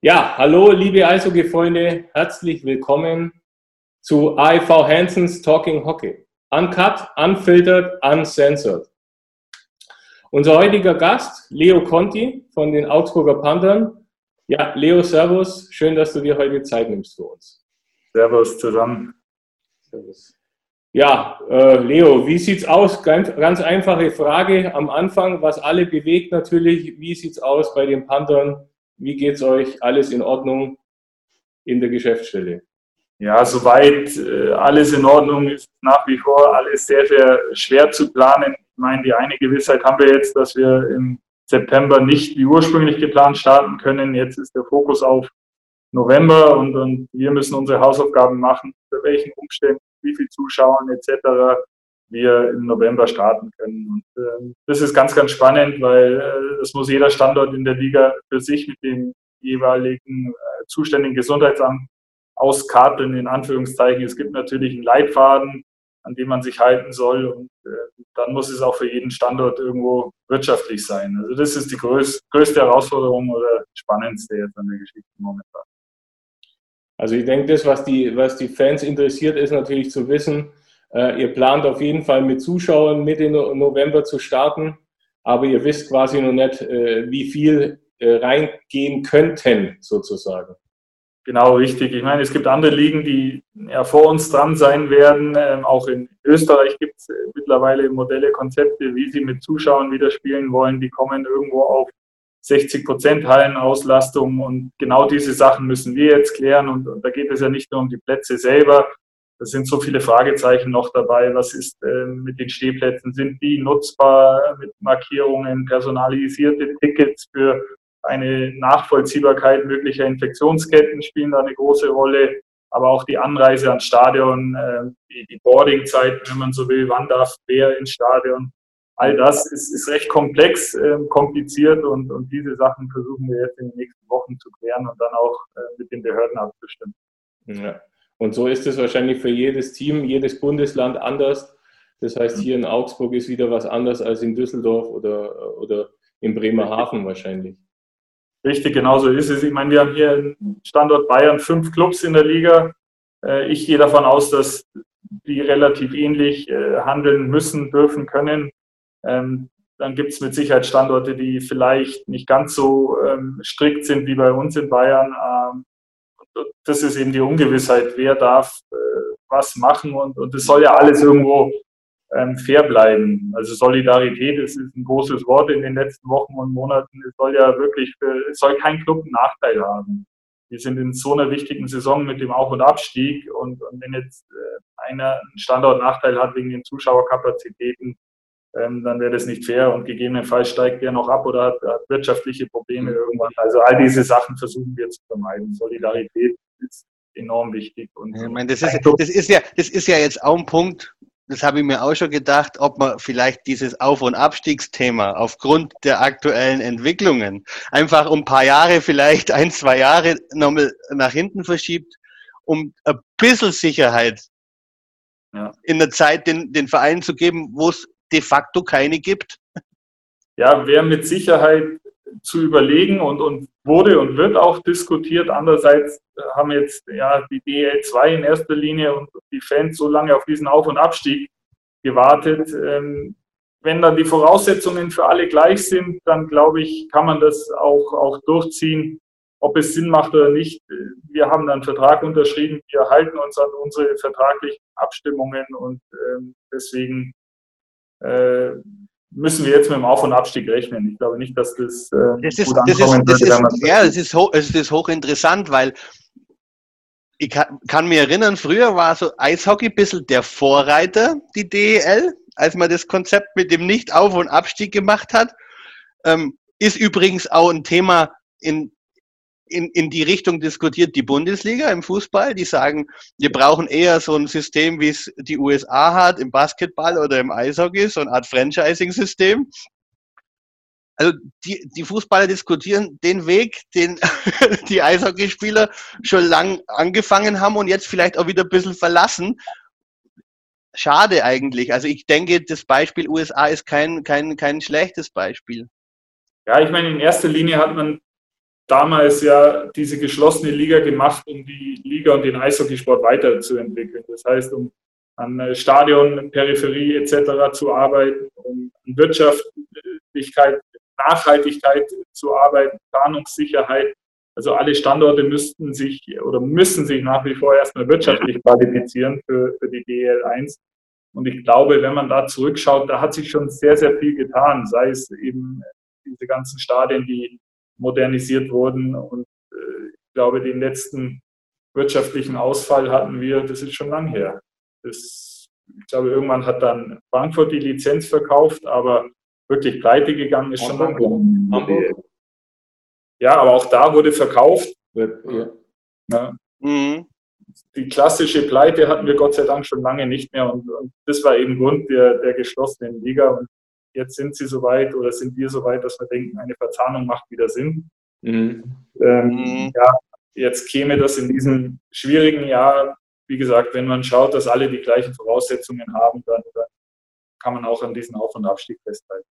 Ja, hallo liebe Eishockey-Freunde, herzlich willkommen zu AIV Hansons Talking Hockey. Uncut, unfiltered, uncensored. Unser heutiger Gast, Leo Conti von den Augsburger Panthern. Ja, Leo, Servus, schön, dass du dir heute Zeit nimmst für uns. Servus zusammen. Servus. Ja, äh, Leo, wie sieht's aus? Ganz, ganz einfache Frage am Anfang, was alle bewegt natürlich. Wie sieht's aus bei den Panthern? Wie geht's euch? Alles in Ordnung in der Geschäftsstelle? Ja, soweit äh, alles in Ordnung ist nach wie vor alles sehr, sehr schwer zu planen. Ich meine, die eine Gewissheit haben wir jetzt, dass wir im September nicht wie ursprünglich geplant starten können. Jetzt ist der Fokus auf November und, und wir müssen unsere Hausaufgaben machen, für welchen Umständen, wie viel Zuschauern etc wir im November starten können. Und äh, das ist ganz, ganz spannend, weil äh, das muss jeder Standort in der Liga für sich mit dem jeweiligen äh, zuständigen Gesundheitsamt auskarteln, in Anführungszeichen. Es gibt natürlich einen Leitfaden, an dem man sich halten soll und äh, dann muss es auch für jeden Standort irgendwo wirtschaftlich sein. Also das ist die größ größte Herausforderung oder spannendste jetzt an der Geschichte momentan. Also ich denke, das, was die, was die Fans interessiert, ist natürlich zu wissen, ihr plant auf jeden Fall mit Zuschauern Mitte November zu starten, aber ihr wisst quasi noch nicht, äh, wie viel äh, reingehen könnten, sozusagen. Genau, richtig. Ich meine, es gibt andere Ligen, die ja vor uns dran sein werden. Ähm, auch in Österreich gibt es mittlerweile Modelle, Konzepte, wie sie mit Zuschauern wieder spielen wollen. Die kommen irgendwo auf 60 Prozent Hallenauslastung und genau diese Sachen müssen wir jetzt klären. Und, und, da geht es ja nicht nur um die Plätze selber, da sind so viele Fragezeichen noch dabei. Was ist äh, mit den Stehplätzen? Sind die nutzbar mit Markierungen, personalisierte Tickets für eine Nachvollziehbarkeit möglicher Infektionsketten spielen da eine große Rolle. Aber auch die Anreise ans Stadion, äh, die, die Boardingzeiten, wenn man so will, wann darf wer ins Stadion. All das ist, ist recht komplex, äh, kompliziert und, und diese Sachen versuchen wir jetzt in den nächsten Wochen zu klären und dann auch äh, mit den Behörden abzustimmen. Ja. Und so ist es wahrscheinlich für jedes Team, jedes Bundesland anders. Das heißt, hier in Augsburg ist wieder was anders als in Düsseldorf oder, oder in Bremerhaven wahrscheinlich. Richtig, genauso ist es. Ich meine, wir haben hier im Standort Bayern fünf Clubs in der Liga. Äh, ich gehe davon aus, dass die relativ ähnlich äh, handeln müssen, dürfen, können. Ähm, dann gibt es mit Sicherheit Standorte, die vielleicht nicht ganz so ähm, strikt sind wie bei uns in Bayern. Das ist eben die Ungewissheit, wer darf äh, was machen und, und das soll ja alles irgendwo ähm, fair bleiben. Also Solidarität ist, ist ein großes Wort in den letzten Wochen und Monaten. Es soll ja wirklich, für, es soll kein Club einen Nachteil haben. Wir sind in so einer wichtigen Saison mit dem Auf- und Abstieg und, und wenn jetzt äh, einer einen Standortnachteil hat wegen den Zuschauerkapazitäten, ähm, dann wäre das nicht fair und gegebenenfalls steigt der noch ab oder hat, hat, wirtschaftliche Probleme irgendwann. Also all diese Sachen versuchen wir zu vermeiden. Solidarität ist enorm wichtig. Und ich meine, das, ist, das, ist ja, das ist ja jetzt auch ein Punkt, das habe ich mir auch schon gedacht, ob man vielleicht dieses Auf- und Abstiegsthema aufgrund der aktuellen Entwicklungen einfach um ein paar Jahre, vielleicht ein, zwei Jahre nochmal nach hinten verschiebt, um ein bisschen Sicherheit ja. in der Zeit den, den Vereinen zu geben, wo es de facto keine gibt? Ja, wäre mit Sicherheit zu überlegen und, und wurde und wird auch diskutiert. Andererseits haben jetzt ja die DL2 in erster Linie und die Fans so lange auf diesen Auf- und Abstieg gewartet. Ähm, wenn dann die Voraussetzungen für alle gleich sind, dann glaube ich, kann man das auch, auch durchziehen, ob es Sinn macht oder nicht. Wir haben dann einen Vertrag unterschrieben, wir halten uns an unsere vertraglichen Abstimmungen und ähm, deswegen äh, müssen wir jetzt mit dem Auf- und Abstieg rechnen. Ich glaube nicht, dass das, äh, das ist, das ist, das ist, Ja, das ist, hoch, das ist hochinteressant, weil ich kann, kann mich erinnern, früher war so Eishockey ein bisschen der Vorreiter, die DEL, als man das Konzept mit dem Nicht-Auf- und Abstieg gemacht hat. Ähm, ist übrigens auch ein Thema in in, in die Richtung diskutiert die Bundesliga im Fußball. Die sagen, wir brauchen eher so ein System, wie es die USA hat, im Basketball oder im Eishockey, so eine Art Franchising-System. Also die, die Fußballer diskutieren den Weg, den die Eishockeyspieler schon lang angefangen haben und jetzt vielleicht auch wieder ein bisschen verlassen. Schade eigentlich. Also ich denke, das Beispiel USA ist kein, kein, kein schlechtes Beispiel. Ja, ich meine, in erster Linie hat man damals ja diese geschlossene Liga gemacht, um die Liga und den Eishockeysport weiterzuentwickeln. Das heißt, um an Stadion, Peripherie etc. zu arbeiten, um an Wirtschaftlichkeit, Nachhaltigkeit zu arbeiten, Planungssicherheit. Also alle Standorte müssten sich oder müssen sich nach wie vor erstmal wirtschaftlich qualifizieren für, für die DL1. Und ich glaube, wenn man da zurückschaut, da hat sich schon sehr, sehr viel getan, sei es eben diese ganzen Stadien, die modernisiert wurden. Und äh, ich glaube, den letzten wirtschaftlichen Ausfall hatten wir, das ist schon lang her. Das, ich glaube, irgendwann hat dann Frankfurt die Lizenz verkauft, aber wirklich pleite gegangen ist schon lange. Hamburg. Ja, aber auch da wurde verkauft. Ja. Ja. Mhm. Die klassische Pleite hatten wir Gott sei Dank schon lange nicht mehr und, und das war eben Grund der, der geschlossenen Liga. Und jetzt sind sie soweit oder sind wir soweit, dass wir denken, eine Verzahnung macht wieder Sinn. Mhm. Ähm, mhm. ja, jetzt käme das in diesem schwierigen Jahr, wie gesagt, wenn man schaut, dass alle die gleichen Voraussetzungen haben, dann, dann kann man auch an diesen Auf- und Abstieg festhalten.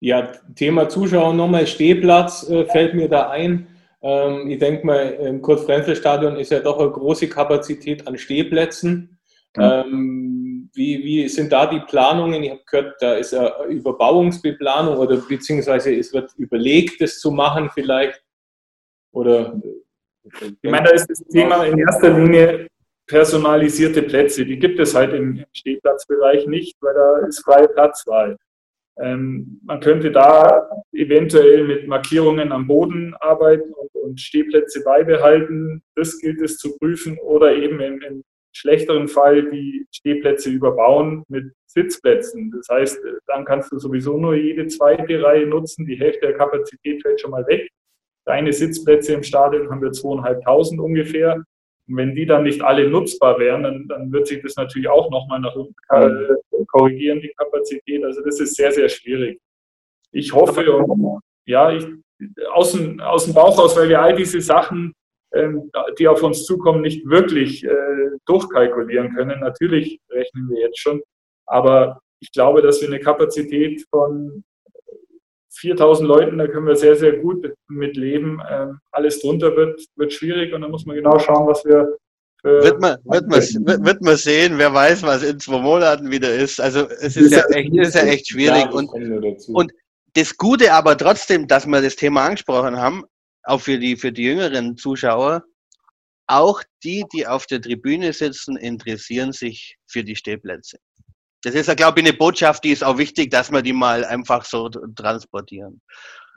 Ja, Thema Zuschauer nochmal, Stehplatz äh, fällt mir da ein. Ähm, ich denke mal, im Kurt-Frenzel-Stadion ist ja doch eine große Kapazität an Stehplätzen. Ja. Ähm, wie, wie sind da die Planungen? Ich habe gehört, da ist eine Überbauungsbeplanung oder beziehungsweise es wird überlegt, das zu machen vielleicht. Oder ich meine, da ist das Thema in erster Linie personalisierte Plätze. Die gibt es halt im Stehplatzbereich nicht, weil da ist freie Platzwahl. Ähm, man könnte da eventuell mit Markierungen am Boden arbeiten und, und, Stehplätze beibehalten. Das gilt es zu prüfen oder eben im, im schlechteren Fall die Stehplätze überbauen mit Sitzplätzen. Das heißt, dann kannst du sowieso nur jede zweite Reihe nutzen. Die Hälfte der Kapazität fällt schon mal weg. Deine Sitzplätze im Stadion haben wir zweieinhalbtausend ungefähr. Und wenn die dann nicht alle nutzbar wären, dann, dann wird sich das natürlich auch nochmal nach unten äh, korrigieren, die Kapazität. Also das ist sehr, sehr schwierig. Ich hoffe, ja, ich, aus, dem, aus dem Bauch aus, weil wir all diese Sachen, die auf uns zukommen, nicht wirklich äh, durchkalkulieren können. Natürlich rechnen wir jetzt schon, aber ich glaube, dass wir eine Kapazität von 4000 Leuten, da können wir sehr, sehr gut mit leben. Ähm, alles drunter wird, wird schwierig und da muss man genau schauen, was wir wird man, wird, man, wird, wird man sehen, wer weiß, was in zwei Monaten wieder ist. Also es ist ja echt, ist ja echt schwierig. Und, und das Gute aber trotzdem, dass wir das Thema angesprochen haben, auch für die, für die jüngeren Zuschauer, auch die, die auf der Tribüne sitzen, interessieren sich für die Stehplätze. Das ist ja, glaube ich, eine Botschaft, die ist auch wichtig, dass wir die mal einfach so transportieren.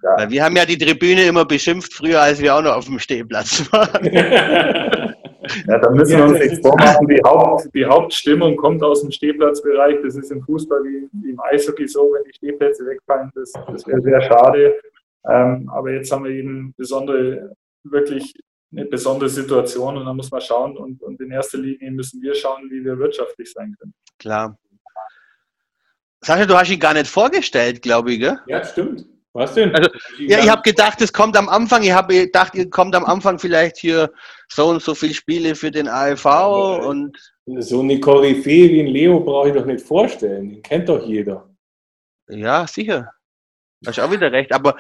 Ja. Weil wir haben ja die Tribüne immer beschimpft, früher als wir auch noch auf dem Stehplatz waren. Ja, da müssen wir uns nichts vormachen. Die, Haupt, die Hauptstimmung kommt aus dem Stehplatzbereich. Das ist im Fußball wie, wie im Eishockey so, wenn die Stehplätze wegfallen, das, das wäre sehr schade. Ähm, aber jetzt haben wir eben besondere, wirklich eine besondere Situation und da muss man schauen und, und in erster Linie müssen wir schauen, wie wir wirtschaftlich sein können. Klar. Sascha, du hast ihn gar nicht vorgestellt, glaube ich, gell? Ja, stimmt. Was denn? Also, ja, ich habe gedacht, es kommt am Anfang. Ich habe gedacht, ihr kommt am Anfang vielleicht hier so und so viele Spiele für den ALV und. So eine Koryphäe wie ein Leo brauche ich doch nicht vorstellen. Den kennt doch jeder. Ja, sicher. Hast auch wieder recht. Aber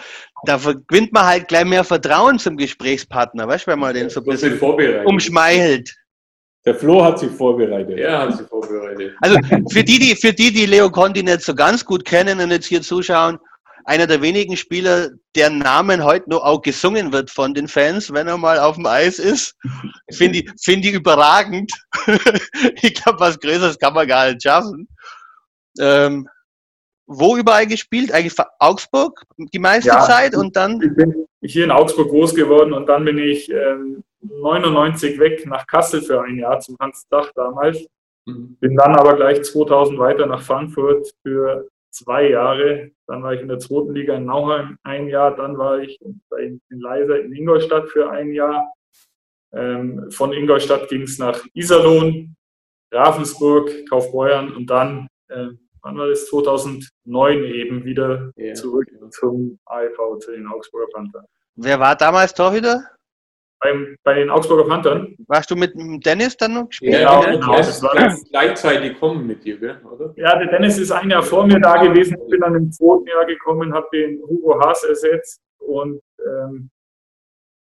da gewinnt man halt gleich mehr Vertrauen zum Gesprächspartner, weißt du, wenn man den so ein bisschen umschmeichelt. Der Flo hat sich vorbereitet. Er hat sich vorbereitet. Also für die, die, für die, die Leo Conti nicht so ganz gut kennen und jetzt hier zuschauen, einer der wenigen Spieler, deren Namen heute noch auch gesungen wird von den Fans, wenn er mal auf dem Eis ist. Finde ich, find ich überragend. ich glaube, was Größeres kann man gar nicht schaffen. Ähm, wo überall gespielt? Eigentlich Augsburg die meiste ja, Zeit und dann? Ich bin hier in Augsburg groß geworden und dann bin ich ähm, 99 weg nach Kassel für ein Jahr zum Hans Dach damals. Mhm. Bin dann aber gleich 2000 weiter nach Frankfurt für zwei Jahre. Dann war ich in der zweiten Liga in Nauheim ein Jahr. Dann war ich in Leiser in Ingolstadt für ein Jahr. Ähm, von Ingolstadt ging es nach Iserlohn, Ravensburg, Kaufbeuern und dann, äh, wann war das? 2009 eben wieder ja. zurück zum AEV, zu den Augsburger Panthern. Wer war damals Torhüter? beim, bei den Augsburger Panthern. Warst du mit Dennis dann noch gespielt? Ja, genau. genau. Das war das gleichzeitig kommen mit dir, oder? Ja, der Dennis ist ein Jahr vor mir da gewesen. Ich bin dann im zweiten Jahr gekommen, habe den Hugo Haas ersetzt und ähm,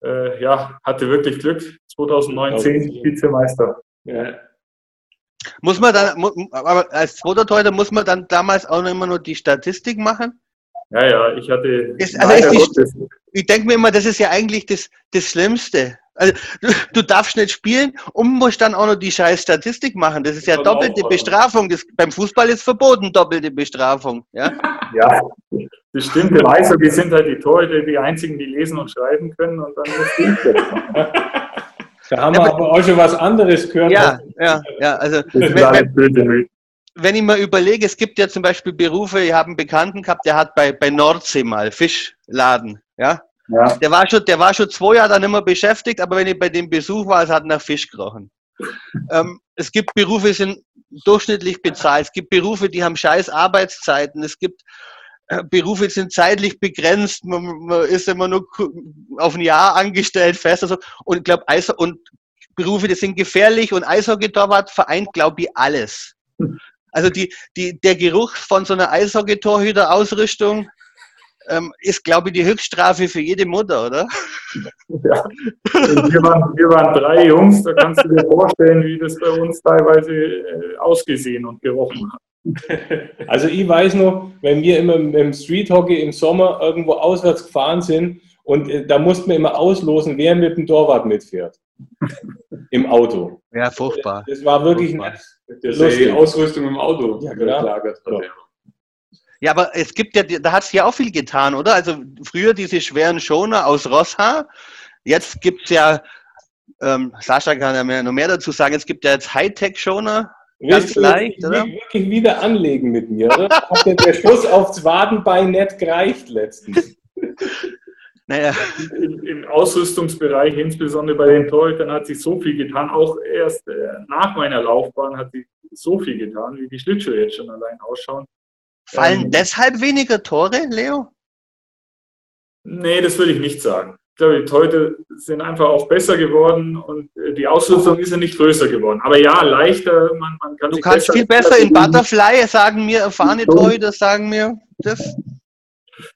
äh, ja, hatte wirklich Glück. 2019 Vizemeister. Ja. Muss man dann, aber als zweiter Torhüter muss man dann damals auch noch immer nur die Statistik machen? Ja, ja, ich hatte. Das, also ich, ich denke mir immer, das ist ja eigentlich das, das Schlimmste. Also, du, du, darfst nicht spielen und musst dann auch noch die scheiß Statistik machen. Das ist ja doppelte Bestrafung. Das, beim Fußball ist verboten, doppelte Bestrafung. Ja, ja das stimmt. Im Eishockey sind halt die Torhüter die einzigen, die lesen und schreiben können und dann muss Da haben ja, wir aber auch schon was anderes gehört. Ja, ja, ja. Also, wenn, wenn ich mal überlege, es gibt ja zum Beispiel Berufe, ich habe einen Bekannten gehabt, der hat bei, bei Nordsee mal Fischladen, ja. ja. Der, war schon, der war schon zwei Jahre dann immer beschäftigt, aber wenn ich bei dem Besuch war, es hat nach Fisch gerochen. ähm, es gibt Berufe, die sind durchschnittlich bezahlt. Es gibt Berufe, die haben scheiß Arbeitszeiten. Es gibt Berufe, die sind zeitlich begrenzt. Man, man, ist immer nur auf ein Jahr angestellt fest. Also, und ich glaube, und Berufe, die sind gefährlich und Eishockey-Torwart vereint, glaube ich, alles. Also die, die, der Geruch von so einer Eishockey-Torhüter-Ausrüstung ähm, ist, glaube ich, die Höchststrafe für jede Mutter, oder? Ja. Wir waren, wir waren drei Jungs, da kannst du dir vorstellen, wie das bei uns teilweise äh, ausgesehen und gerochen hat. Also ich weiß noch, wenn wir immer im Street Hockey im Sommer irgendwo auswärts gefahren sind und äh, da mussten wir immer auslosen, wer mit dem Torwart mitfährt. Im Auto. Ja, furchtbar. Das war wirklich furchtbar. Das ist die Ausrüstung im Auto ja, genau. gelagert. Ja, aber es gibt ja, da hat es ja auch viel getan, oder? Also früher diese schweren Schoner aus Rosshaar. Jetzt gibt es ja, ähm, Sascha kann ja mehr, noch mehr dazu sagen, es gibt ja jetzt Hightech-Schoner. Ganz leicht, oder? wirklich wieder anlegen mit mir, oder? Hat der Schuss aufs Wadenbein nicht gereicht letztens. Naja. Im, Im, Ausrüstungsbereich, insbesondere bei den Torhütern, hat sich so viel getan. Auch erst äh, nach meiner Laufbahn hat sich so viel getan, wie die Schlittschuhe jetzt schon allein ausschauen. Fallen ähm, deshalb weniger Tore, Leo? Nee, das würde ich nicht sagen. Ich glaube, die Torhüter sind einfach auch besser geworden und äh, die Ausrüstung ist ja nicht größer geworden. Aber ja, leichter, man, man kann Du kannst besser viel besser in Butterfly, sagen mir erfahrene Torhüter, sagen mir das.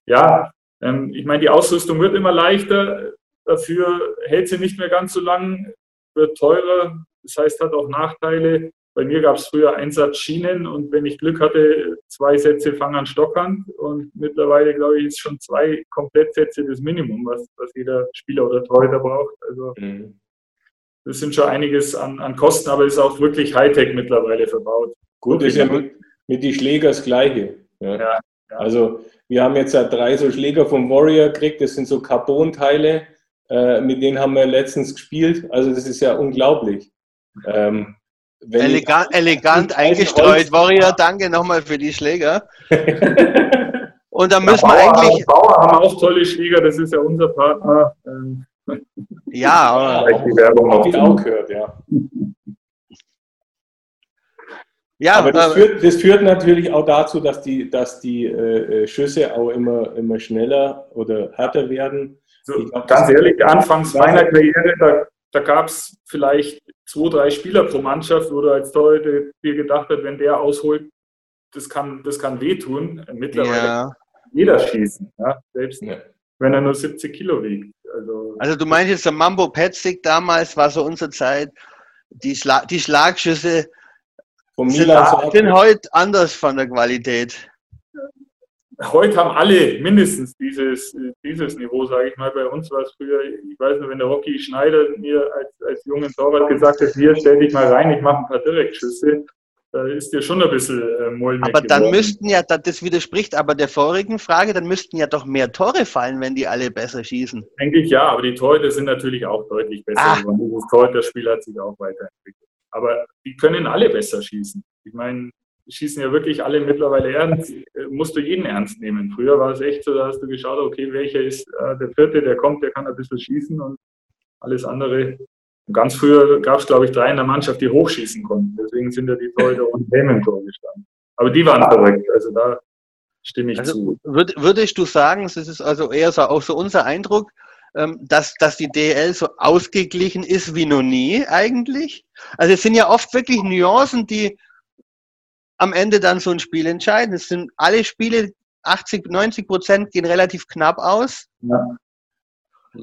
Ja, ähm, ich meine, die Ausrüstung wird immer leichter, dafür hält sie nicht mehr ganz so lang, wird teurer, das heißt, hat auch Nachteile. Bei mir gab es früher Einsatzschienen und wenn ich Glück hatte, zwei Sätze Fang an Stockhand und mittlerweile, glaube ich, ist schon zwei Komplettsätze das Minimum, was, was jeder Spieler oder Torhüter braucht. Also mhm. das sind schon einiges an, an Kosten, aber es ist auch wirklich Hightech mittlerweile verbaut. Gut, ist ja mit, mit die Schläger das Gleiche. Ja. ja. Also wir haben jetzt ja drei so Schläger vom Warrior gekriegt, das sind so Carbon-Teile, äh, mit denen haben wir letztens gespielt. Also das ist ja unglaublich. Ähm, Elegant, elegant eingestreut. Warrior, danke nochmal für die Schläger. Und dann müssen ja, wir eigentlich. Bauer haben auch tolle Schläger, das ist ja unser Partner. Ähm, ja, aber. Die Werbung auch, auch gehört, ja. Ja, aber das, führt, das führt natürlich auch dazu, dass die, dass die äh, äh Schüsse auch immer, immer schneller oder härter werden. So, glaub, ganz ehrlich, anfangs meiner Karriere, da, da gab es vielleicht zwei, drei Spieler pro Mannschaft, wo du als Torhüter dir gedacht hast, wenn der ausholt, das kann, das kann wehtun. Mittlerweile ja. kann jeder schießen, ja? selbst ja. wenn er nur 70 Kilo wiegt. Also, also du meinst jetzt, der Mambo Petzig damals war so unsere Zeit, die, Schla die Schlagschüsse sind, sind heute anders von der Qualität. Heute haben alle mindestens dieses, dieses Niveau, sage ich mal. Bei uns war es früher, ich weiß nur, wenn der Rocky Schneider mir als, als jungen Torwart gesagt hat, hier stell dich mal rein, ich mache ein paar Direktschüsse, da ist dir schon ein bisschen äh, mulmig Aber dann geworden. müssten ja, das widerspricht aber der vorigen Frage, dann müssten ja doch mehr Tore fallen, wenn die alle besser schießen. Denke ich ja, aber die Torhüter sind natürlich auch deutlich besser ah. geworden. Dieses Torhüter-Spiel hat sich auch weiterentwickelt. Aber die können alle besser schießen. Ich meine, schießen ja wirklich alle mittlerweile ernst. Äh, musst du jeden ernst nehmen. Früher war es echt so, da hast du geschaut, okay, welcher ist äh, der vierte, der kommt, der kann ein bisschen schießen und alles andere. Und ganz früher gab es, glaube ich, drei in der Mannschaft, die hochschießen konnten. Deswegen sind ja die Torhüter und Helm im Tor gestanden. Aber die waren verrückt. Also da stimme ich also, zu. Würd, würdest du sagen, das ist also eher so auch so unser Eindruck, ähm, dass, dass die DL so ausgeglichen ist wie noch nie eigentlich. Also es sind ja oft wirklich Nuancen, die am Ende dann so ein Spiel entscheiden. Es sind alle Spiele 80, 90 Prozent gehen relativ knapp aus. Ja.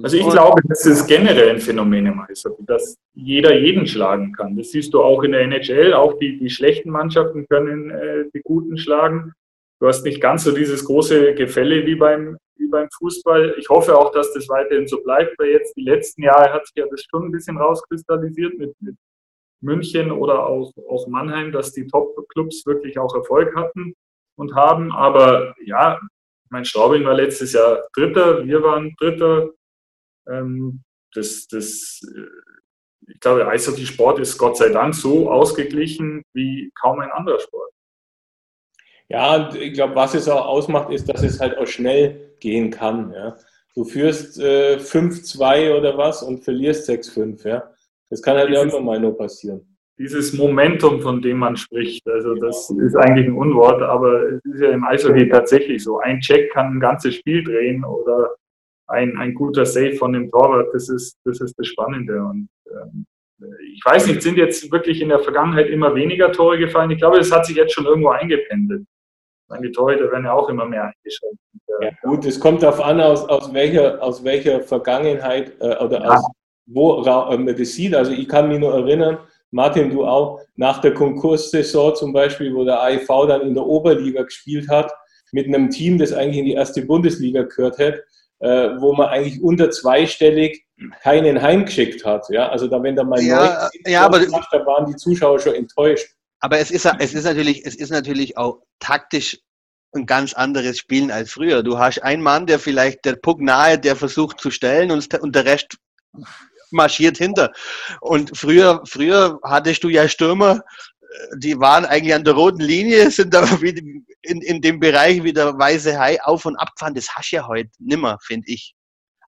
Also ich glaube, das ist generell ein Phänomen im Eishockey, dass jeder jeden schlagen kann. Das siehst du auch in der NHL. Auch die, die schlechten Mannschaften können äh, die guten schlagen. Du hast nicht ganz so dieses große Gefälle wie beim, wie beim Fußball. Ich hoffe auch, dass das weiterhin so bleibt, weil jetzt die letzten Jahre hat sich ja das schon ein bisschen rauskristallisiert mit, mit München oder auch, auch Mannheim, dass die Top-Clubs wirklich auch Erfolg hatten und haben. Aber ja, mein Straubing war letztes Jahr Dritter, wir waren Dritter. Ähm, das, das, äh, ich glaube, Eishockey-Sport ist Gott sei Dank so ausgeglichen wie kaum ein anderer Sport. Ja, ich glaube, was es auch ausmacht, ist, dass es halt auch schnell gehen kann. Ja. Du führst äh, 5-2 oder was und verlierst 6-5. Ja. Das kann halt irgendwann mal nur passieren dieses Momentum, von dem man spricht. Also das ist eigentlich ein Unwort, aber es ist ja im Eishockey tatsächlich so. Ein Check kann ein ganzes Spiel drehen oder ein, ein guter Save von dem Torwart. Das ist das, ist das Spannende. Und ähm, ich weiß nicht, sind jetzt wirklich in der Vergangenheit immer weniger Tore gefallen? Ich glaube, es hat sich jetzt schon irgendwo eingependelt. Die Torhüter werden ja auch immer mehr eingeschränkt. Ja, gut, es kommt darauf an, aus, aus, welcher, aus welcher Vergangenheit äh, oder ja. aus wo äh, das sieht. Also ich kann mich nur erinnern, Martin, du auch, nach der Konkurssaison zum Beispiel, wo der AIV dann in der Oberliga gespielt hat, mit einem Team, das eigentlich in die erste Bundesliga gehört hätte, äh, wo man eigentlich unter zweistellig keinen heimgeschickt hat. Ja? Also da, wenn da mal ja, ja, aber macht, da waren die Zuschauer schon enttäuscht. Aber es ist, es ist natürlich, es ist natürlich auch taktisch ein ganz anderes Spielen als früher. Du hast einen Mann, der vielleicht der Puck nahe, der versucht zu stellen und, und der Rest marschiert hinter. Und früher, früher hattest du ja Stürmer, äh, die waren eigentlich an der roten Linie, sind aber wieder in, in dem Bereich wie der weiße Hai auf und ab gefahren. Das hast du ja heute nimmer, finde ich.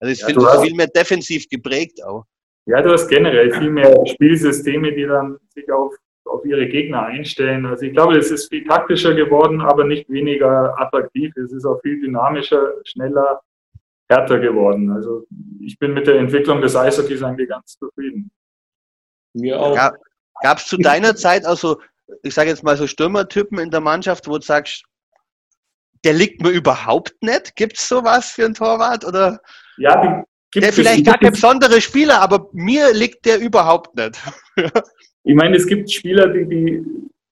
Also ich ja, finde es viel mehr defensiv geprägt auch. Ja, du hast generell viel mehr Spielsysteme, die dann sich auf, auf ihre Gegner einstellen. Also ich glaube, es ist viel taktischer geworden, aber nicht weniger attraktiv. Es ist auch viel dynamischer, schneller härter geworden. Also ich bin mit der Entwicklung des Eishockeys eigentlich ganz zufrieden. Mir auch. Gab es zu deiner Zeit auch so, ich sage jetzt mal so Stürmertypen in der Mannschaft, wo du sagst, der liegt mir überhaupt nicht? Gibt es sowas für einen Torwart? Oder ja, die der vielleicht gar kein besonderer Spieler, aber mir liegt der überhaupt nicht. ich meine, es gibt Spieler, die, die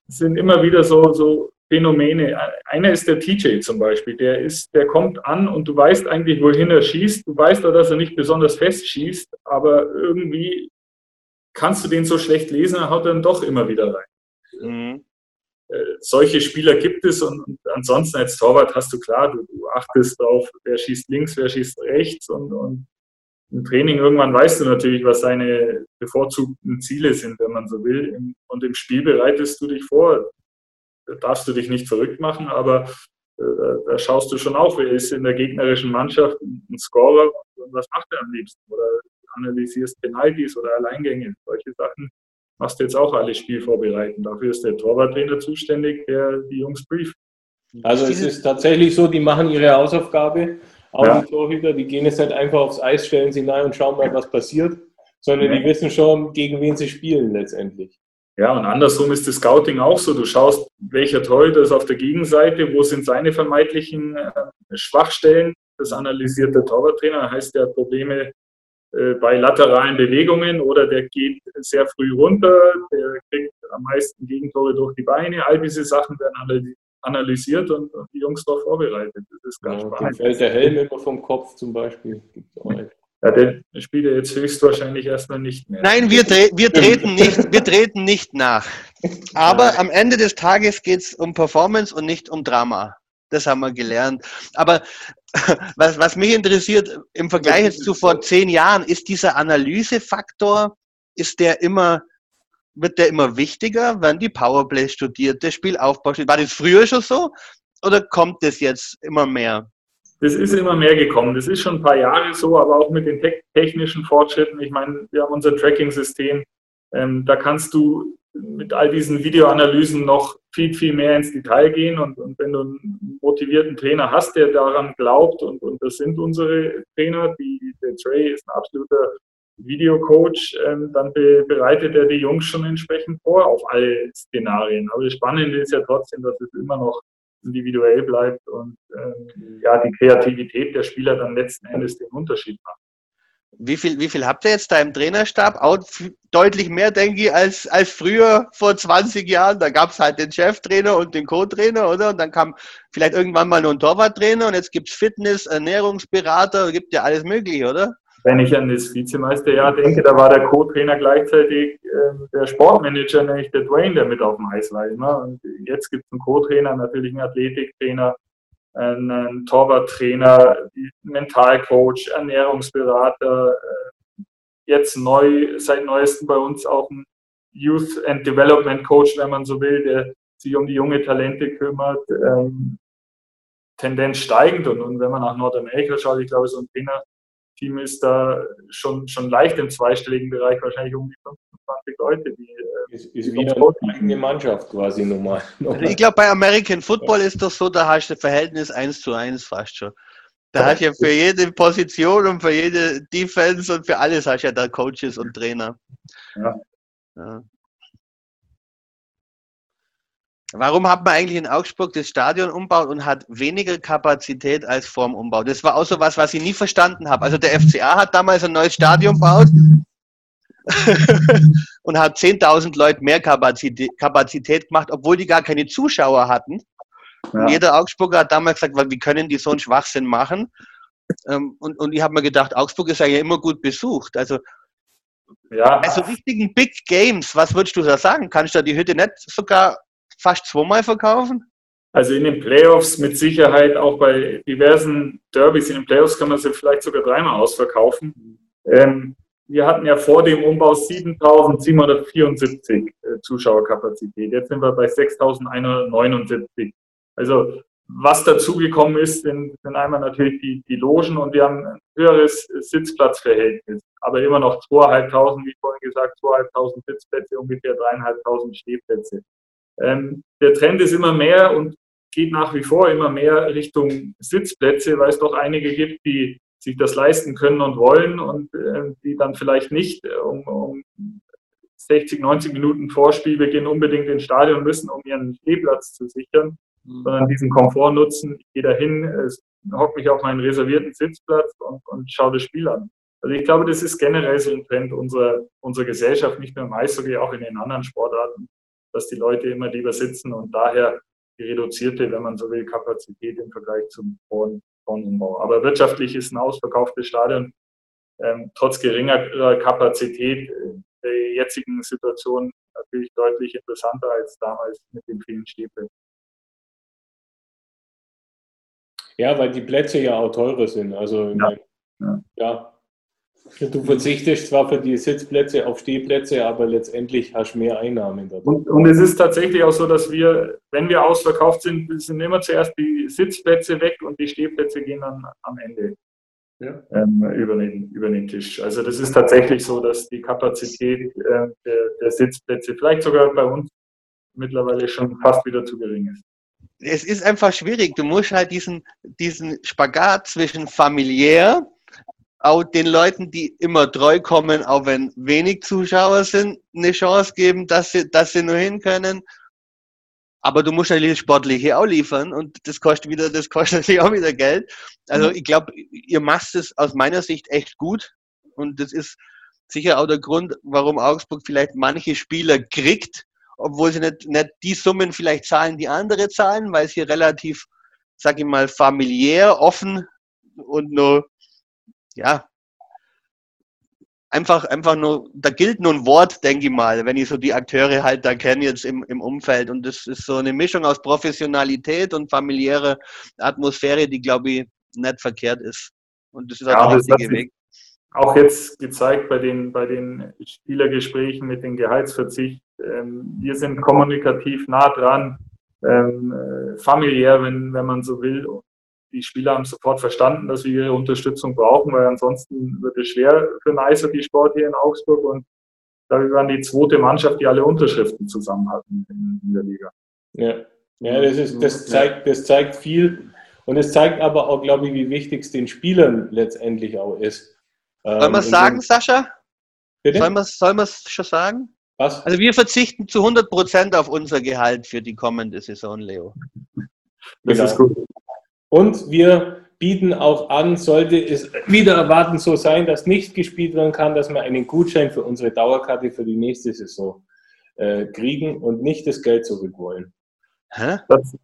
sind immer wieder so, so Phänomene. Einer ist der TJ zum Beispiel. Der, ist, der kommt an und du weißt eigentlich, wohin er schießt. Du weißt auch, dass er nicht besonders fest schießt, aber irgendwie kannst du den so schlecht lesen, er haut dann doch immer wieder rein. Mhm. Äh, solche Spieler gibt es und, und, ansonsten als Torwart hast du klar, du, du, achtest darauf, wer schießt links, wer schießt rechts und, und im Training irgendwann weißt du natürlich, was seine bevorzugten Ziele sind, wenn man so will. Und im Spiel bereitest du dich vor darfst du dich nicht verrückt machen, aber äh, da schaust du schon auch, wer ist in der gegnerischen Mannschaft ein Scorer und was macht er am liebsten? Oder analysierst Penalties oder Alleingänge, solche Sachen machst du jetzt auch alle Spiel vorbereiten. Dafür ist der Torwarttrainer zuständig, der die Jungs brieft. Also es ist tatsächlich so, die machen ihre Hausaufgabe, auch ja. die Torhüter, die gehen jetzt nicht einfach aufs Eis, stellen sie hinein und schauen mal, was passiert, sondern ja. die wissen schon, gegen wen sie spielen letztendlich. Ja, und andersrum ist das Scouting auch so. Du schaust, welcher Torhüter ist auf der Gegenseite, wo sind seine vermeintlichen äh, Schwachstellen. Das analysiert der Torwarttrainer. Heißt, der hat Probleme äh, bei lateralen Bewegungen oder der geht sehr früh runter, der kriegt am meisten Gegentore durch die Beine. All diese Sachen werden analysiert und, die Jungs darauf vorbereitet. Das ist ganz ja, spannend. Fällt der Helm immer vom Kopf zum Beispiel. Gibt's auch ja, den spielt er jetzt höchstwahrscheinlich erstmal nicht mehr. Nein, wir, tre wir, treten, nicht, wir treten nicht nach. Aber Nein. am Ende des Tages geht es um Performance und nicht um Drama. Das haben wir gelernt. Aber was, was mich interessiert im Vergleich jetzt zu vor zehn Jahren, ist dieser Analysefaktor, ist der immer, wird der immer wichtiger, wenn die Powerplay studiert, der Spielaufbau studiert? War das früher schon so? Oder kommt das jetzt immer mehr? Das ist immer mehr gekommen. Das ist schon ein paar Jahre so, aber auch mit den te technischen Fortschritten. Ich meine, wir haben unser Tracking-System. Ähm, da kannst du mit all diesen Videoanalysen noch viel, viel mehr ins Detail gehen. Und, und wenn du einen motivierten Trainer hast, der daran glaubt, und, und das sind unsere Trainer, die, der Trey ist ein absoluter Videocoach, ähm, dann be bereitet er die Jungs schon entsprechend vor auf alle Szenarien. Aber das Spannende ist ja trotzdem, dass es immer noch individuell bleibt und ähm, ja, die Kreativität der Spieler dann letzten Endes den Unterschied macht. Wie viel, wie viel habt ihr jetzt da im Trainerstab? Auch deutlich mehr, denke ich, als, als früher vor 20 Jahren. Da gab es halt den Cheftrainer und den Co-Trainer, oder? Und dann kam vielleicht irgendwann mal noch ein Torwarttrainer und jetzt gibt es Fitness, Ernährungsberater, gibt ja alles mögliche, oder? Wenn ich an das Vizemeisterjahr denke, da war der Co-Trainer gleichzeitig äh, der Sportmanager, nämlich der Dwayne, der mit auf dem Eis war. Ne? Und jetzt gibt es einen Co-Trainer, natürlich einen Athletiktrainer, einen Torwarttrainer, Mentalcoach, Ernährungsberater, äh, jetzt neu, seit neuestem bei uns auch ein Youth and Development Coach, wenn man so will, der sich um die junge Talente kümmert. Ähm, Tendenz steigend und, und wenn man nach Nordamerika schaut, ich glaube, so ein Trainerteam ist da schon, schon leicht im zweistelligen Bereich, wahrscheinlich um die 25 Leute, die. Äh, ist, ist wie eine eigene Mannschaft quasi normal. Also ich glaube, bei American Football ist das so, da hast du Verhältnis 1 zu 1 fast schon. Da hast du ja für jede Position und für jede Defense und für alles hast du ja da Coaches und Trainer. Ja. ja. Warum hat man eigentlich in Augsburg das Stadion umbaut und hat weniger Kapazität als vorm Umbau? Das war auch so was, was ich nie verstanden habe. Also der FCA hat damals ein neues Stadion gebaut und hat 10.000 Leute mehr Kapazität, Kapazität, gemacht, obwohl die gar keine Zuschauer hatten. Ja. Jeder Augsburger hat damals gesagt, wie können die so einen Schwachsinn machen? Ähm, und, und ich habe mir gedacht, Augsburg ist ja immer gut besucht. Also ja. Also richtigen Big Games, was würdest du da sagen? Kannst du da die Hütte nicht sogar fast zweimal verkaufen? Also in den Playoffs mit Sicherheit, auch bei diversen Derbys in den Playoffs kann man sie vielleicht sogar dreimal ausverkaufen. Ähm, wir hatten ja vor dem Umbau 7.774 äh, Zuschauerkapazität. Jetzt sind wir bei 6.179. Also was dazugekommen ist, sind, sind einmal natürlich die, die Logen und wir haben ein höheres Sitzplatzverhältnis, aber immer noch 2.500, wie vorhin gesagt, 2.500 Sitzplätze, ungefähr 3.500 Stehplätze. Ähm, der Trend ist immer mehr und geht nach wie vor immer mehr Richtung Sitzplätze, weil es doch einige gibt, die sich das leisten können und wollen und äh, die dann vielleicht nicht äh, um, um 60, 90 Minuten vor Spielbeginn unbedingt ins Stadion müssen, um ihren Stehplatz zu sichern, mhm. sondern diesen Komfort nutzen. Ich gehe dahin, hocke mich auf meinen reservierten Sitzplatz und, und schaue das Spiel an. Also ich glaube, das ist generell so ein Trend unserer, unserer Gesellschaft, nicht nur im Eishockey, auch in den anderen Sportarten dass die Leute immer lieber sitzen und daher die reduzierte, wenn man so will, Kapazität im Vergleich zum Wohnumbau. Aber wirtschaftlich ist ein ausverkauftes Stadion ähm, trotz geringerer Kapazität in der jetzigen Situation natürlich deutlich interessanter als damals mit den vielen Stehplätzen. Ja, weil die Plätze ja auch teurer sind. Also ja, ja. ja Du verzichtest zwar für die Sitzplätze auf Stehplätze, aber letztendlich hast du mehr Einnahmen dadurch. Und, und, es ist tatsächlich auch so, dass wir, wenn wir ausverkauft sind, sind immer zuerst die Sitzplätze weg und die Stehplätze gehen dann am Ende ja. ähm, über, den, über den Tisch. Also das ist tatsächlich so, dass die Kapazität äh, der, der Sitzplätze vielleicht sogar bei uns mittlerweile schon fast wieder zu gering ist es ist einfach schwierig. Du musst halt diesen, diesen Spagat zwischen familiär auch den Leuten, die immer treu kommen, auch wenn wenig Zuschauer sind, eine Chance geben, dass sie, dass sie nur hin können. Aber du musst natürlich Sportliche auch liefern und das kostet wieder, das kostet natürlich auch wieder Geld. Also ich glaube, ihr macht es aus meiner Sicht echt gut und das ist sicher auch der Grund, warum Augsburg vielleicht manche Spieler kriegt, obwohl sie nicht, nicht die Summen vielleicht zahlen, die andere zahlen, weil sie relativ, sag ich mal, familiär, offen und nur ja, einfach, einfach nur, da gilt nur ein Wort, denke ich mal, wenn ich so die Akteure halt da kenne jetzt im, im Umfeld. Und das ist so eine Mischung aus Professionalität und familiäre Atmosphäre, die, glaube ich, nicht verkehrt ist. Und das ist auch ja, der richtige Weg. Auch jetzt gezeigt bei den, bei den Spielergesprächen mit dem Gehaltsverzicht. Ähm, wir sind kommunikativ nah dran, ähm, äh, familiär, wenn, wenn man so will die Spieler haben sofort verstanden, dass wir ihre Unterstützung brauchen, weil ansonsten wird es schwer für den Eishockey-Sport hier in Augsburg. Und da waren die zweite Mannschaft, die alle Unterschriften zusammen hatten in, in der Liga. Ja, ja das, ist, das, zeigt, das zeigt viel. Und es zeigt aber auch, glaube ich, wie wichtig es den Spielern letztendlich auch ist. Sollen wir es ähm, sagen, Sascha? Bitte? Sollen wir es schon sagen? Was? Also wir verzichten zu 100 Prozent auf unser Gehalt für die kommende Saison, Leo. Das genau. ist gut. Und wir bieten auch an, sollte es wieder erwarten so sein, dass nicht gespielt werden kann, dass wir einen Gutschein für unsere Dauerkarte für die nächste Saison äh, kriegen und nicht das Geld zurück wollen. Hä? Das,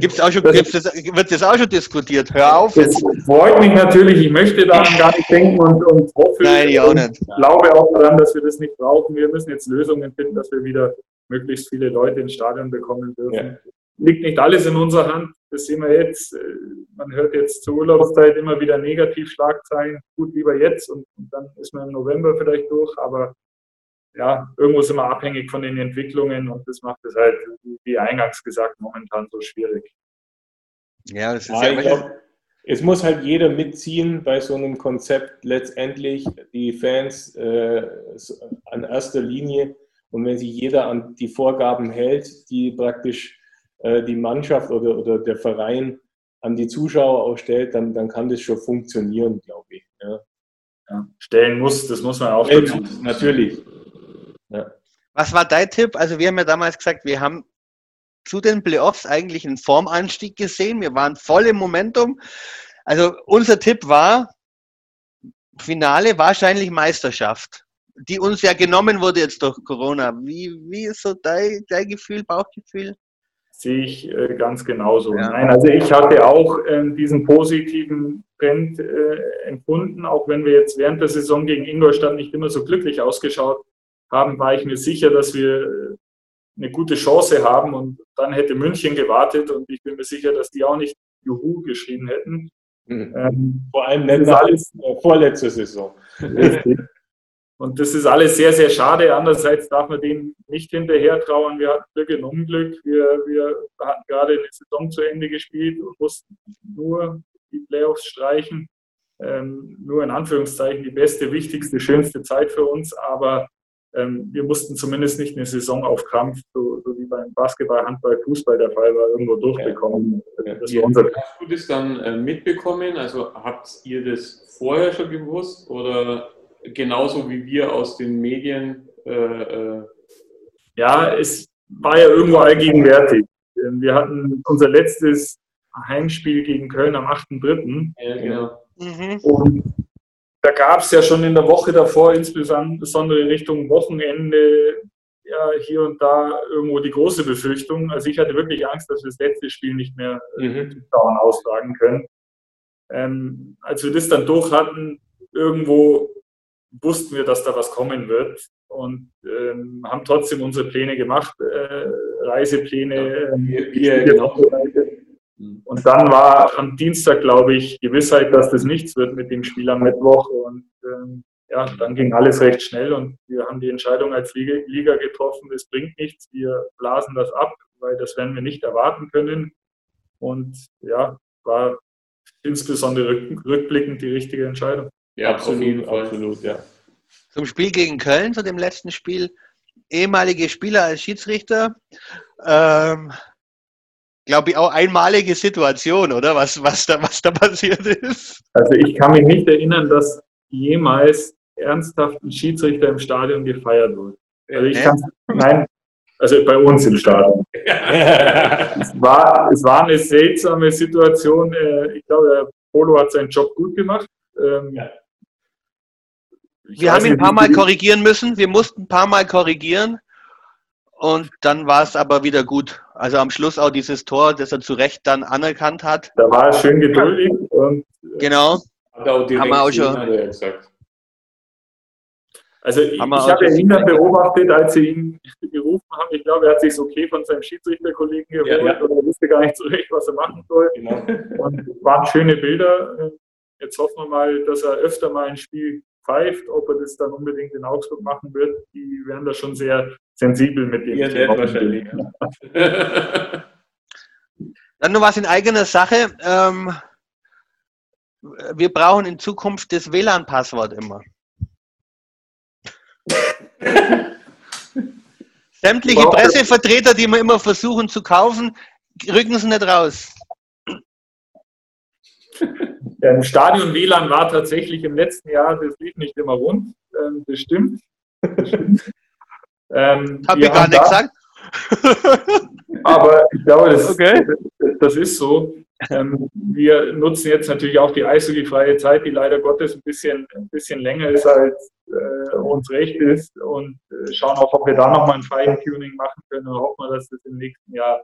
Gibt's auch schon, gibt's das, wird das auch schon diskutiert? Hör auf. Das freut mich natürlich. Ich möchte daran gar nicht denken und, und hoffe Nein, ich auch nicht. glaube auch daran, dass wir das nicht brauchen. Wir müssen jetzt Lösungen finden, dass wir wieder möglichst viele Leute ins Stadion bekommen dürfen. Ja. Liegt nicht alles in unserer Hand. Das sehen wir jetzt. Man hört jetzt zur Urlaubszeit immer wieder Negativschlagzeilen. Gut, lieber jetzt und, und dann ist man im November vielleicht durch. Aber ja, irgendwo sind wir abhängig von den Entwicklungen und das macht es halt, wie eingangs gesagt, momentan so schwierig. Ja, das ist ja, ja glaub, es muss halt jeder mitziehen bei so einem Konzept letztendlich, die Fans äh, an erster Linie und wenn sich jeder an die Vorgaben hält, die praktisch äh, die Mannschaft oder, oder der Verein an die Zuschauer ausstellt, dann, dann kann das schon funktionieren, glaube ich. Ja. Ja, stellen muss, das muss man auch dazu. Natürlich. Ja. Was war dein Tipp? Also wir haben ja damals gesagt, wir haben zu den Playoffs eigentlich einen Formanstieg gesehen. Wir waren voll im Momentum. Also unser Tipp war, Finale wahrscheinlich Meisterschaft, die uns ja genommen wurde jetzt durch Corona. Wie, wie ist so dein, dein Gefühl, Bauchgefühl? Sehe ich äh, ganz genauso. Ja. Nein, also ich hatte auch äh, diesen positiven Trend äh, empfunden, auch wenn wir jetzt während der Saison gegen Ingolstadt nicht immer so glücklich ausgeschaut haben, war ich mir sicher, dass wir äh, eine gute Chance haben. Und dann hätte München gewartet und ich bin mir sicher, dass die auch nicht Juhu geschrien hätten. Mhm. Ähm, Vor allem nicht alles vorletzte Saison. Und das ist alles sehr, sehr schade. Andererseits darf man denen nicht hinterher trauen. Wir hatten Glück in Unglück. Wir, wir hatten gerade eine Saison zu Ende gespielt und mussten nur die Playoffs streichen. Ähm, nur in Anführungszeichen die beste, wichtigste, schönste Zeit für uns. Aber ähm, wir mussten zumindest nicht eine Saison auf Krampf, so, so, wie beim Basketball, Handball, Fußball der Fall war, irgendwo durchbekommen. Ja. Das war unser Hast du das dann äh, mitbekommen? Also habt ihr das vorher schon gewusst oder genauso wie wir aus den Medien? Äh, äh ja, es war ja irgendwo allgegenwärtig. Ähm, wir hatten unser letztes Heimspiel gegen Köln am 8.3. Ja, genau. Mhm. Und da gab es ja schon in der Woche davor, insbesondere Richtung Wochenende, ja, hier und da irgendwo die große Befürchtung. Also ich hatte wirklich Angst, dass wir das letzte Spiel nicht mehr äh, mhm. dauernd austragen können. Ähm, als wir das dann durch hatten, irgendwo wussten wir, dass da was kommen wird und ähm, haben trotzdem unsere Pläne gemacht, äh, Reisepläne. Ja, wir, wir genau. Mhm. Und dann war am Dienstag, glaube ich, Gewissheit, dass das nichts wird mit dem Spiel am Mittwoch. Und ähm, ja, dann ging alles recht schnell und wir haben die Entscheidung als Liga getroffen, das bringt nichts, wir blasen das ab, weil das werden wir nicht erwarten können. Und ja, war insbesondere rückblickend die richtige Entscheidung. Ja, absolut, absolut, ja. Zum Spiel gegen Köln, zu dem letzten Spiel, ehemalige Spieler als Schiedsrichter. Ähm, glaube ich, auch einmalige Situation, oder? Was, was, da, was da passiert ist. Also ich kann mich nicht erinnern, dass jemals ernsthaft ein Schiedsrichter im Stadion gefeiert wurde. Also ich kann nein, also bei uns im Stadion. es, war, es war eine seltsame Situation. Äh, ich glaube, der Polo hat seinen Job gut gemacht. Ähm, ja. Wir haben ihn ein paar Mal korrigieren müssen. Wir mussten ein paar Mal korrigieren. Und dann war es aber wieder gut. Also am Schluss auch dieses Tor, das er zu Recht dann anerkannt hat. Da war er schön geduldig. Und, äh, genau. Hat auch haben wir auch schon. Gesagt. Also ich, ich habe ihn dann beobachtet, als sie ihn gerufen haben. Ich glaube, er hat sich okay von seinem Schiedsrichterkollegen geholt ja, ja. oder wusste gar nicht so recht, was er machen soll. Genau. Und waren schöne Bilder. Jetzt hoffen wir mal, dass er öfter mal ein Spiel pfeift, ob er das dann unbedingt in Augsburg machen wird, die werden da schon sehr sensibel mit dem. Ja, Thema. wahrscheinlich. dann nur was in eigener Sache. Ähm, wir brauchen in Zukunft das WLAN-Passwort immer. Sämtliche Pressevertreter, die wir immer versuchen zu kaufen, rücken sie nicht raus. Im Stadion WLAN war tatsächlich im letzten Jahr, das lief nicht immer rund, ähm, das stimmt. Ähm, Hab ich gar nicht gesagt. Aber ich glaube, das, okay. das ist so. Ähm, wir nutzen jetzt natürlich auch die eishockey-freie Zeit, die leider Gottes ein bisschen, ein bisschen länger ist, als äh, uns recht ist und äh, schauen auch, ob wir da nochmal ein Feintuning machen können und hoffen wir, dass das im nächsten Jahr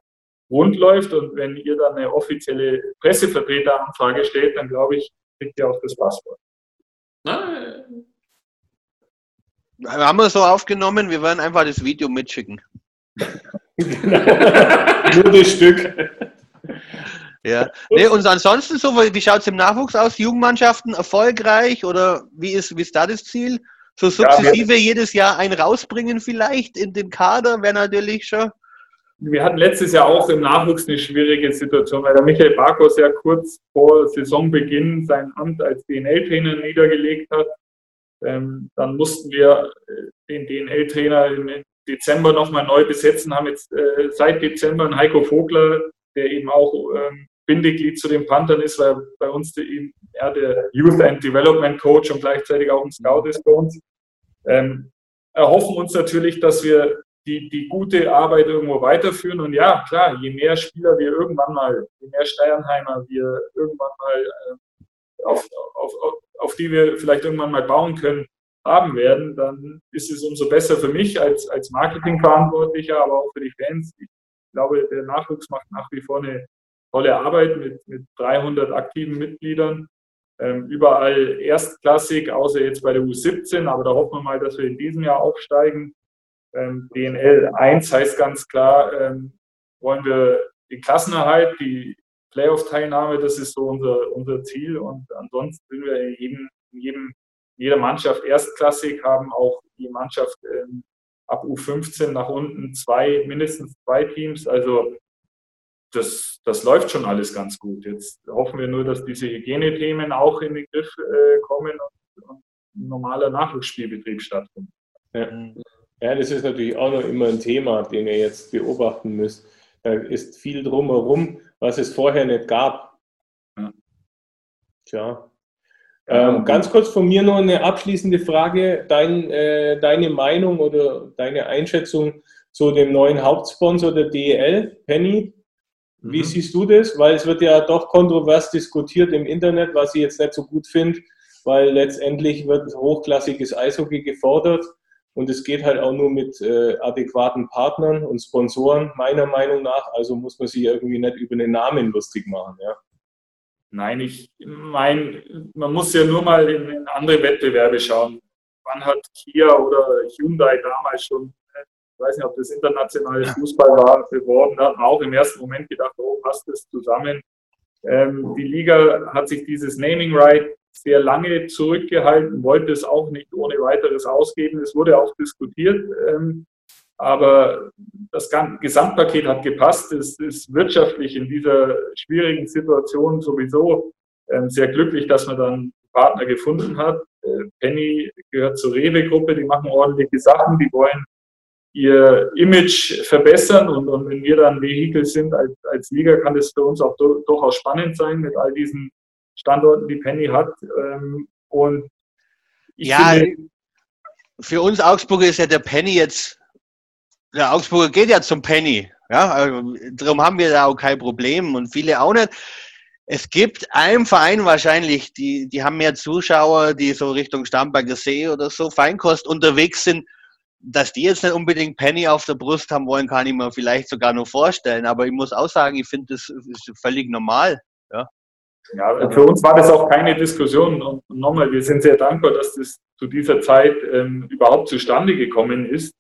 rund läuft. Und wenn ihr dann eine offizielle Pressevertreteranfrage stellt, dann glaube ich, kriegt ihr auch das Passwort. Nein. Haben wir so aufgenommen, wir werden einfach das Video mitschicken. Nur das Stück. Ja. Nee, und ansonsten so, wie schaut es im Nachwuchs aus? Jugendmannschaften erfolgreich oder wie ist, wie ist da das Ziel? So sukzessive ja, jedes Jahr ein rausbringen vielleicht in den Kader wäre natürlich schon. Wir hatten letztes Jahr auch im Nachwuchs eine schwierige Situation, weil der Michael Barkos ja kurz vor Saisonbeginn sein Amt als DNL-Trainer niedergelegt hat. Ähm, dann mussten wir äh, den DNL-Trainer im Dezember nochmal neu besetzen, haben jetzt äh, seit Dezember einen Heiko Vogler, der eben auch ähm, Bindeglied zu den Panthern ist, weil bei uns die, er der Youth and Development Coach und gleichzeitig auch ein Scout ist bei uns. Ähm, erhoffen uns natürlich, dass wir die, die gute Arbeit irgendwo weiterführen. Und ja, klar, je mehr Spieler wir irgendwann mal, je mehr Steinheimer wir irgendwann mal äh, auf, auf, auf, auf die wir vielleicht irgendwann mal bauen können, haben werden, dann ist es umso besser für mich als, als Marketingverantwortlicher, aber auch für die Fans. Ich glaube, der Nachwuchs macht nach wie vor eine tolle Arbeit mit, mit 300 aktiven Mitgliedern. Ähm, überall erstklassig, außer jetzt bei der U17, aber da hoffen wir mal, dass wir in diesem Jahr aufsteigen. Ähm, DNL 1 heißt ganz klar, ähm, wollen wir den Klassenerhalt, die Playoff-Teilnahme, das ist so unser, unser Ziel. Und ansonsten sind wir in jedem, in jedem jeder Mannschaft erstklassig, haben auch die Mannschaft ähm, ab U15 nach unten zwei, mindestens zwei Teams. Also das, das läuft schon alles ganz gut. Jetzt hoffen wir nur, dass diese Hygienethemen auch in den Griff äh, kommen und, und, ein normaler Nachwuchsspielbetrieb stattfindet. Ja. Ja, das ist natürlich auch noch immer ein Thema, den ihr jetzt beobachten müsst. Da ist viel drumherum, was es vorher nicht gab. Ja. Tja, ähm, ganz kurz von mir noch eine abschließende Frage. Dein, äh, deine Meinung oder deine Einschätzung zu dem neuen Hauptsponsor der DEL, Penny. Wie mhm. siehst du das? Weil es wird ja doch kontrovers diskutiert im Internet, was ich jetzt nicht so gut finde, weil letztendlich wird hochklassiges Eishockey gefordert und es geht halt auch nur mit äh, adäquaten Partnern und Sponsoren, meiner Meinung nach. Also muss man sich irgendwie nicht über den Namen lustig machen. Ja. Nein, ich meine, man muss ja nur mal in, in, andere Wettbewerbe schauen. Wann hat Kia oder Hyundai damals schon, ich weiß nicht, ob das internationale Fußball war, beworben, da hat man auch im ersten Moment gedacht, oh, passt das zusammen. Ähm, die Liga hat sich dieses Naming Right sehr lange zurückgehalten, wollte es auch nicht ohne weiteres ausgeben. Es wurde auch diskutiert. Ähm, aber das Gesamtpaket hat gepasst. Es ist wirtschaftlich in dieser schwierigen Situation sowieso ähm, sehr glücklich, dass man dann Partner gefunden hat. Äh, Penny gehört zur Rewe-Gruppe, die machen ordentliche Sachen, die wollen ihr Image verbessern und, und wenn wir dann Vehikel sind als, als Liga, kann das für uns auch do, durchaus spannend sein mit all diesen Standorten, die Penny hat. Ähm, und ja, finde, für uns Augsburger ist ja der Penny jetzt der Augsburger geht ja zum Penny. Ja, also, darum haben wir da auch kein Problem und viele auch nicht. Es gibt einen Verein wahrscheinlich, die, die haben mehr Zuschauer, die so Richtung Starnberger See oder so Feinkost unterwegs sind. Dass die jetzt nicht unbedingt Penny auf der Brust haben wollen, kann ich mir vielleicht sogar nur vorstellen. Aber ich muss auch sagen, ich finde das ist völlig normal. Ja. Ja, für uns war das auch keine Diskussion. Und nochmal, wir sind sehr dankbar, dass das zu dieser Zeit ähm, überhaupt zustande gekommen ist.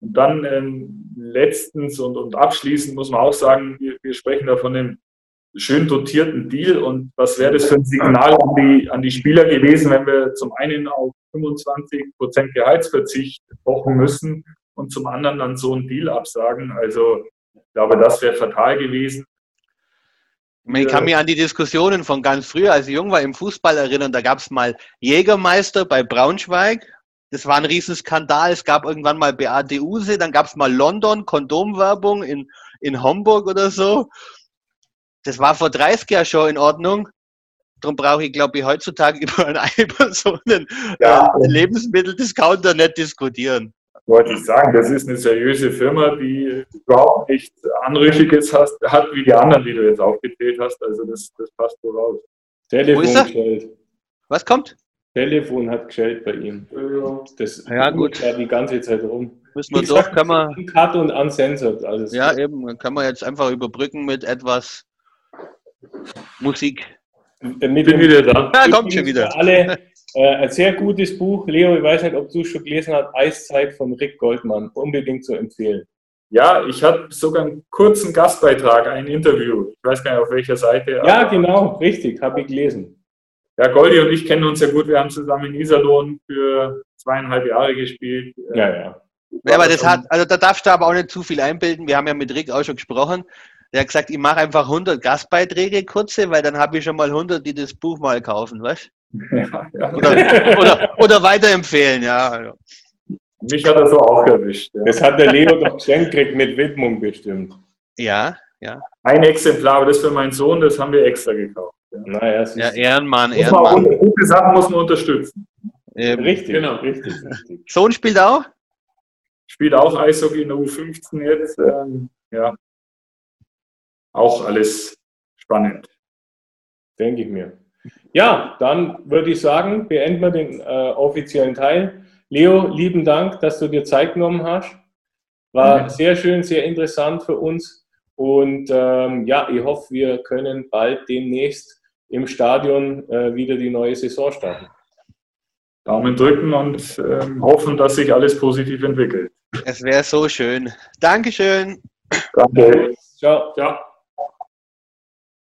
Und dann ähm, letztens und, und abschließend muss man auch sagen, wir, wir sprechen da von einem schön dotierten Deal. Und was wäre das für ein Signal an die, an die Spieler gewesen, wenn wir zum einen auf 25 Prozent Gehaltsverzicht pochen müssen und zum anderen dann so einen Deal absagen? Also ich glaube, das wäre fatal gewesen. Ich kann mich an die Diskussionen von ganz früher, als ich jung war, im Fußball erinnern. Da gab es mal Jägermeister bei Braunschweig das war ein Riesenskandal. Es gab irgendwann mal Beate Use, dann gab es mal London, Kondomwerbung in, in Homburg oder so. Das war vor 30 Jahren schon in Ordnung. Darum brauche ich, glaube ich, heutzutage über einen Personen ja. äh, Lebensmitteldiscounter nicht diskutieren. Wollte ich sagen, das ist eine seriöse Firma, die überhaupt nichts Anrüchiges hat, hat wie die anderen, die du jetzt aufgezählt hast. Also das, das passt so raus. Telefon geschellt. Was kommt? Telefon hat geschellt bei ihm. Das ja, gut. Ja die ganze Zeit rum. Müssen wir doch, kann man. Cut und uncensored, alles. Ja, gut. eben, kann man jetzt einfach überbrücken mit etwas Musik. Mit Bin wieder da. Ja, kommt schon wieder. Alle, äh, ein sehr gutes Buch. Leo, ich weiß nicht, ob du es schon gelesen hast. Eiszeit von Rick Goldmann. Unbedingt zu empfehlen. Ja, ich habe sogar einen kurzen Gastbeitrag, ein Interview. Ich weiß gar nicht, auf welcher Seite. Ja, genau, richtig, habe ich gelesen. Ja, Goldi und ich kennen uns ja gut. Wir haben zusammen in Iserlohn für zweieinhalb Jahre gespielt. Ja, ja. Ja, aber das hat, also da darfst du aber auch nicht zu viel einbilden. Wir haben ja mit Rick auch schon gesprochen. Der hat gesagt, ich mache einfach 100 Gastbeiträge kurze, weil dann habe ich schon mal 100, die das Buch mal kaufen, weißt ja, ja. Oder, oder, oder, weiterempfehlen, ja. Mich hat er so auch erwischt. Ja. Das hat der Leo doch geschenkt gekriegt mit Widmung bestimmt. Ja, ja. Ein Exemplar, aber das für meinen Sohn, das haben wir extra gekauft. Ja, naja, ja Ehrenmann, Ehrenmann. Man, gute Sachen muss man unterstützen. Ähm, richtig, genau, richtig, richtig. Sohn spielt auch? Spielt auch Eishockey in der U15 jetzt. Ähm, ja, auch alles spannend. Denke ich mir. Ja, dann würde ich sagen, beenden wir den äh, offiziellen Teil. Leo, lieben Dank, dass du dir Zeit genommen hast. War mhm. sehr schön, sehr interessant für uns. Und ähm, ja, ich hoffe, wir können bald demnächst im Stadion äh, wieder die neue Saison starten. Daumen drücken und ähm, hoffen, dass sich alles positiv entwickelt. Es wäre so schön. Dankeschön. Danke. Ciao. Ciao.